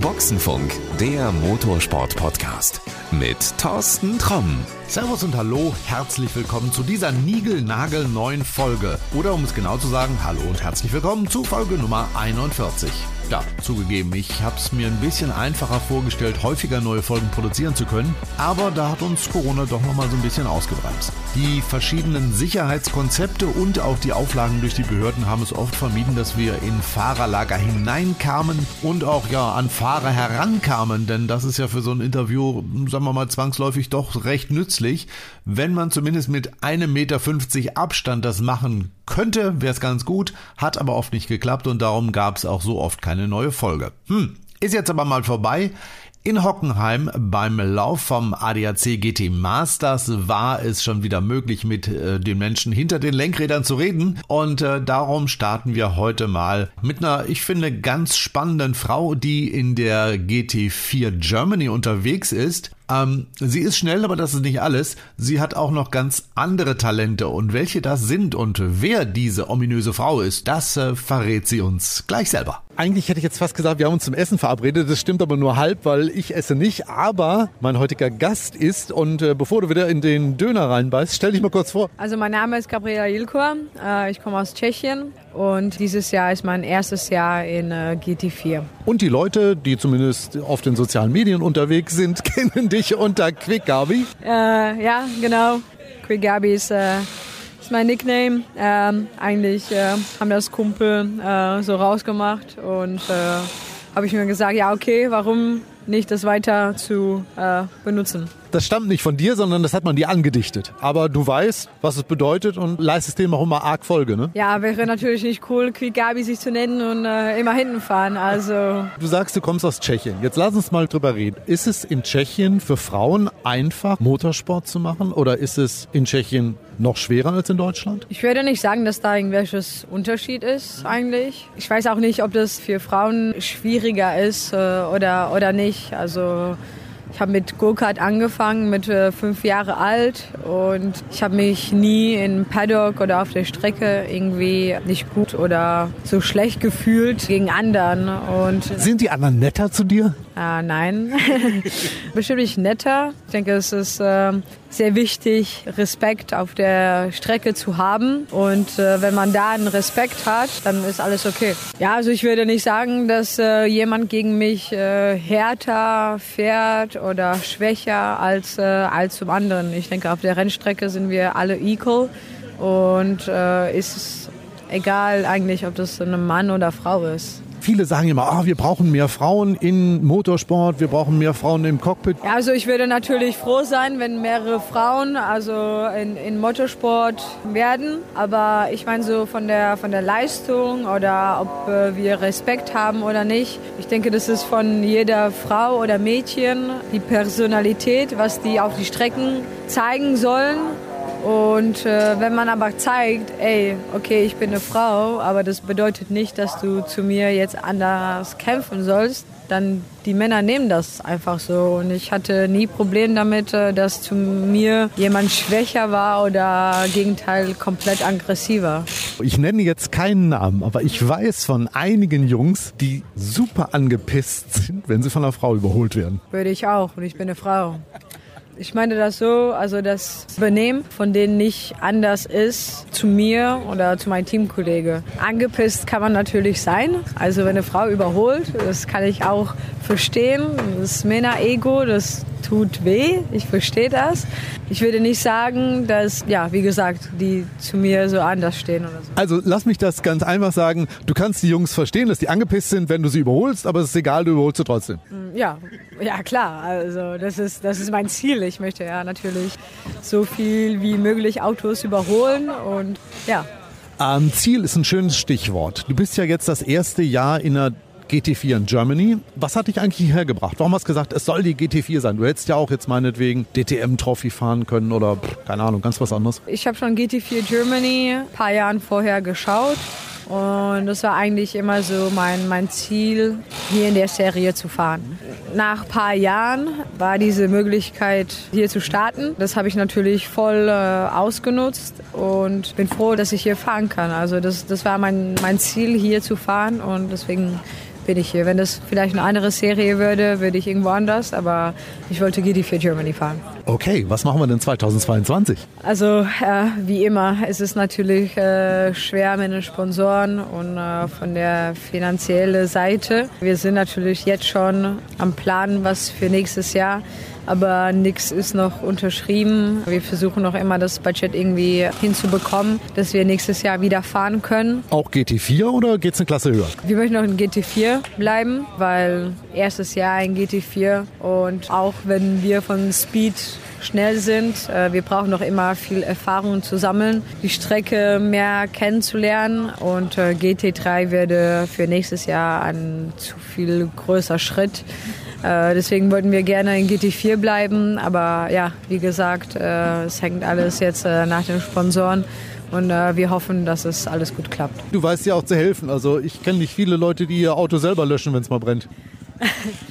Boxenfunk, der Motorsport-Podcast mit Thorsten Tromm. Servus und hallo, herzlich willkommen zu dieser niegelnagelneuen Folge. Oder um es genau zu sagen, hallo und herzlich willkommen zu Folge Nummer 41. Ja, zugegeben, ich habe es mir ein bisschen einfacher vorgestellt, häufiger neue Folgen produzieren zu können, aber da hat uns Corona doch nochmal so ein bisschen ausgebremst. Die verschiedenen Sicherheitskonzepte und auch die Auflagen durch die Behörden haben es oft vermieden, dass wir in Fahrerlager hineinkamen und auch ja an Fahrer herankamen, denn das ist ja für so ein Interview, sagen wir mal, zwangsläufig doch recht nützlich. Wenn man zumindest mit einem Meter fünfzig Abstand das machen könnte, wäre es ganz gut, hat aber oft nicht geklappt und darum gab es auch so oft keine neue Folge. Hm, ist jetzt aber mal vorbei. In Hockenheim beim Lauf vom ADAC GT Masters war es schon wieder möglich, mit äh, den Menschen hinter den Lenkrädern zu reden. Und äh, darum starten wir heute mal mit einer, ich finde, ganz spannenden Frau, die in der GT4 Germany unterwegs ist. Ähm, sie ist schnell, aber das ist nicht alles. Sie hat auch noch ganz andere Talente. Und welche das sind und wer diese ominöse Frau ist, das äh, verrät sie uns gleich selber. Eigentlich hätte ich jetzt fast gesagt, wir haben uns zum Essen verabredet. Das stimmt aber nur halb, weil ich esse nicht. Aber mein heutiger Gast ist. Und äh, bevor du wieder in den Döner reinbeißt, stell dich mal kurz vor. Also mein Name ist Gabriela Jilkor. Äh, ich komme aus Tschechien. Und dieses Jahr ist mein erstes Jahr in äh, GT4. Und die Leute, die zumindest auf den sozialen Medien unterwegs sind, kennen dich unter Quick Gabi. Äh, ja, genau. Quick Gabi ist, äh, ist mein Nickname. Ähm, eigentlich äh, haben das Kumpel äh, so rausgemacht und äh, habe ich mir gesagt, ja okay, warum nicht das weiter zu äh, benutzen. Das stammt nicht von dir, sondern das hat man dir angedichtet. Aber du weißt, was es bedeutet und leistest dem auch immer arg Folge, ne? Ja, wäre natürlich nicht cool, Quick Gabi sich zu nennen und äh, immer hinten fahren. Also. Du sagst, du kommst aus Tschechien. Jetzt lass uns mal drüber reden. Ist es in Tschechien für Frauen einfach, Motorsport zu machen? Oder ist es in Tschechien noch schwerer als in Deutschland? Ich würde nicht sagen, dass da irgendwelches Unterschied ist eigentlich. Ich weiß auch nicht, ob das für Frauen schwieriger ist äh, oder, oder nicht. Also ich habe mit Go-Kart angefangen, mit äh, fünf Jahre alt und ich habe mich nie in Paddock oder auf der Strecke irgendwie nicht gut oder so schlecht gefühlt gegen anderen. Und Sind die anderen netter zu dir? äh, nein, bestimmt nicht netter. Ich denke, es ist äh, sehr wichtig, Respekt auf der Strecke zu haben. Und äh, wenn man da einen Respekt hat, dann ist alles okay. Ja, also ich würde nicht sagen, dass äh, jemand gegen mich äh, härter fährt oder schwächer als, äh, als zum anderen. Ich denke, auf der Rennstrecke sind wir alle equal. Und äh, ist egal eigentlich, ob das ein Mann oder Frau ist. Viele sagen immer, ah, wir brauchen mehr Frauen in Motorsport, wir brauchen mehr Frauen im Cockpit. Also ich würde natürlich froh sein, wenn mehrere Frauen also in, in Motorsport werden. Aber ich meine so von der, von der Leistung oder ob äh, wir Respekt haben oder nicht. Ich denke, das ist von jeder Frau oder Mädchen die Personalität, was die auf die Strecken zeigen sollen. Und äh, wenn man aber zeigt, ey, okay, ich bin eine Frau, aber das bedeutet nicht, dass du zu mir jetzt anders kämpfen sollst, dann die Männer nehmen das einfach so. Und ich hatte nie Problem damit, äh, dass zu mir jemand schwächer war oder Gegenteil komplett aggressiver. Ich nenne jetzt keinen Namen, aber ich weiß von einigen Jungs, die super angepisst sind, wenn sie von einer Frau überholt werden. Würde ich auch. Und ich bin eine Frau. Ich meine das so, also das Benehmen von denen nicht anders ist zu mir oder zu meinem Teamkollege. Angepisst kann man natürlich sein. Also wenn eine Frau überholt, das kann ich auch verstehen. Das Männer-Ego, das tut weh. Ich verstehe das. Ich würde nicht sagen, dass, ja, wie gesagt, die zu mir so anders stehen oder so. Also lass mich das ganz einfach sagen. Du kannst die Jungs verstehen, dass die angepisst sind, wenn du sie überholst, aber es ist egal, du überholst sie trotzdem. Ja, ja klar. Also das ist, das ist mein Ziel. Ich möchte ja natürlich so viel wie möglich Autos überholen und ja. Ähm, Ziel ist ein schönes Stichwort. Du bist ja jetzt das erste Jahr in der GT4 in Germany. Was hat dich eigentlich hierher gebracht? Warum hast du gesagt, es soll die GT4 sein? Du hättest ja auch jetzt meinetwegen DTM-Trophy fahren können oder pff, keine Ahnung, ganz was anderes. Ich habe schon GT4 Germany ein paar Jahren vorher geschaut Und das war eigentlich immer so mein, mein Ziel, hier in der Serie zu fahren. Nach ein paar Jahren war diese Möglichkeit, hier zu starten. Das habe ich natürlich voll äh, ausgenutzt und bin froh, dass ich hier fahren kann. Also das, das war mein, mein Ziel, hier zu fahren und deswegen bin ich hier. Wenn das vielleicht eine andere Serie würde, würde ich irgendwo anders, aber ich wollte GT4 Germany fahren. Okay, was machen wir denn 2022? Also äh, wie immer, es ist natürlich äh, schwer mit den Sponsoren und äh, von der finanziellen Seite. Wir sind natürlich jetzt schon am Planen, was für nächstes Jahr aber nichts ist noch unterschrieben. Wir versuchen noch immer das Budget irgendwie hinzubekommen, dass wir nächstes Jahr wieder fahren können. Auch GT4 oder geht es eine Klasse höher? Wir möchten noch in GT4 bleiben, weil erstes Jahr in GT4 und auch wenn wir von Speed schnell sind. Äh, wir brauchen noch immer viel Erfahrung zu sammeln, die Strecke mehr kennenzulernen und äh, GT3 werde für nächstes Jahr ein zu viel größer Schritt. Äh, deswegen wollten wir gerne in GT4 bleiben, aber ja, wie gesagt, es hängt alles jetzt nach den Sponsoren. Und äh, wir hoffen, dass es alles gut klappt. Du weißt ja auch zu helfen. Also ich kenne nicht viele Leute, die ihr Auto selber löschen, wenn es mal brennt.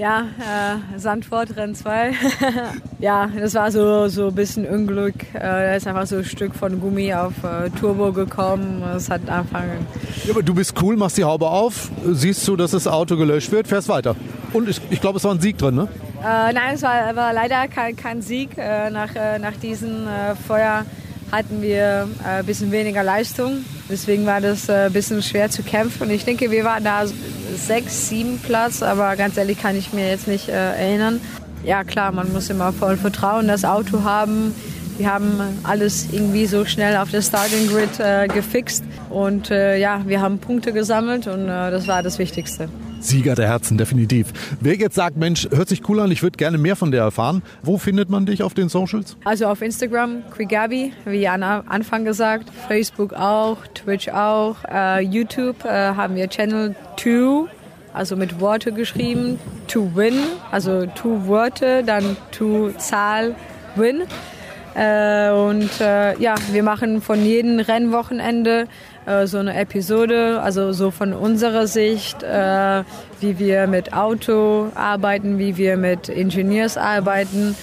Ja, äh, Sandford Renn 2. ja, das war so, so ein bisschen Unglück. Äh, da ist einfach so ein Stück von Gummi auf äh, Turbo gekommen. Das hat angefangen. Ja, aber du bist cool, machst die Haube auf, siehst du, dass das Auto gelöscht wird, fährst weiter. Und ich, ich glaube, es war ein Sieg drin, ne? Äh, nein, es war, war leider kein, kein Sieg. Äh, nach, äh, nach diesem Feuer hatten wir ein bisschen weniger Leistung. Deswegen war das ein bisschen schwer zu kämpfen. Und ich denke, wir waren da sechs, sieben Platz, aber ganz ehrlich kann ich mir jetzt nicht äh, erinnern. Ja klar, man muss immer voll Vertrauen das Auto haben. Wir haben alles irgendwie so schnell auf der Starting Grid äh, gefixt und äh, ja, wir haben Punkte gesammelt und äh, das war das Wichtigste. Sieger der Herzen, definitiv. Wer jetzt sagt, Mensch, hört sich cool an, ich würde gerne mehr von der erfahren, wo findet man dich auf den Socials? Also auf Instagram, Quigabi, wie am Anfang gesagt, Facebook auch, Twitch auch, äh, YouTube äh, haben wir Channel 2, also mit Worte geschrieben, to win, also two Worte, dann to Zahl, win. Äh, und äh, ja, wir machen von jedem Rennwochenende äh, so eine Episode, also so von unserer Sicht, äh, wie wir mit Auto arbeiten, wie wir mit Ingenieurs arbeiten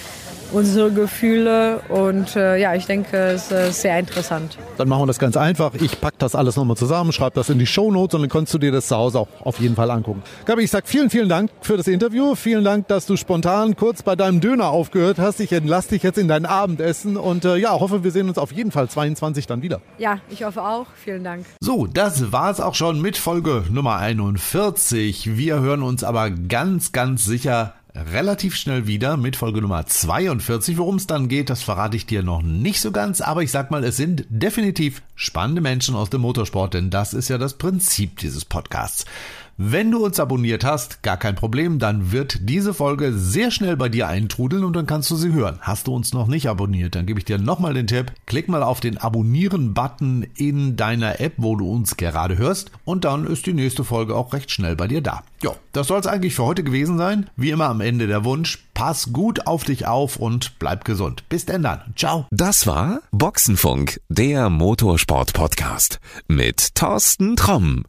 unsere Gefühle und äh, ja, ich denke, es ist sehr interessant. Dann machen wir das ganz einfach. Ich packe das alles nochmal zusammen, schreibe das in die Show Notes und dann kannst du dir das zu Hause auch auf jeden Fall angucken. Gabi, ich sag vielen, vielen Dank für das Interview. Vielen Dank, dass du spontan kurz bei deinem Döner aufgehört hast. Ich entlasse dich jetzt in dein Abendessen und äh, ja, hoffe, wir sehen uns auf jeden Fall 22 dann wieder. Ja, ich hoffe auch. Vielen Dank. So, das war es auch schon mit Folge Nummer 41. Wir hören uns aber ganz, ganz sicher relativ schnell wieder mit Folge Nummer 42. Worum es dann geht, das verrate ich dir noch nicht so ganz, aber ich sag mal, es sind definitiv spannende Menschen aus dem Motorsport, denn das ist ja das Prinzip dieses Podcasts. Wenn du uns abonniert hast, gar kein Problem, dann wird diese Folge sehr schnell bei dir eintrudeln und dann kannst du sie hören. Hast du uns noch nicht abonniert, dann gebe ich dir nochmal den Tipp. Klick mal auf den Abonnieren-Button in deiner App, wo du uns gerade hörst und dann ist die nächste Folge auch recht schnell bei dir da. Ja, das soll es eigentlich für heute gewesen sein. Wie immer am Ende der Wunsch, pass gut auf dich auf und bleib gesund. Bis denn dann. Ciao. Das war Boxenfunk, der Motorsport-Podcast mit Thorsten Tromm.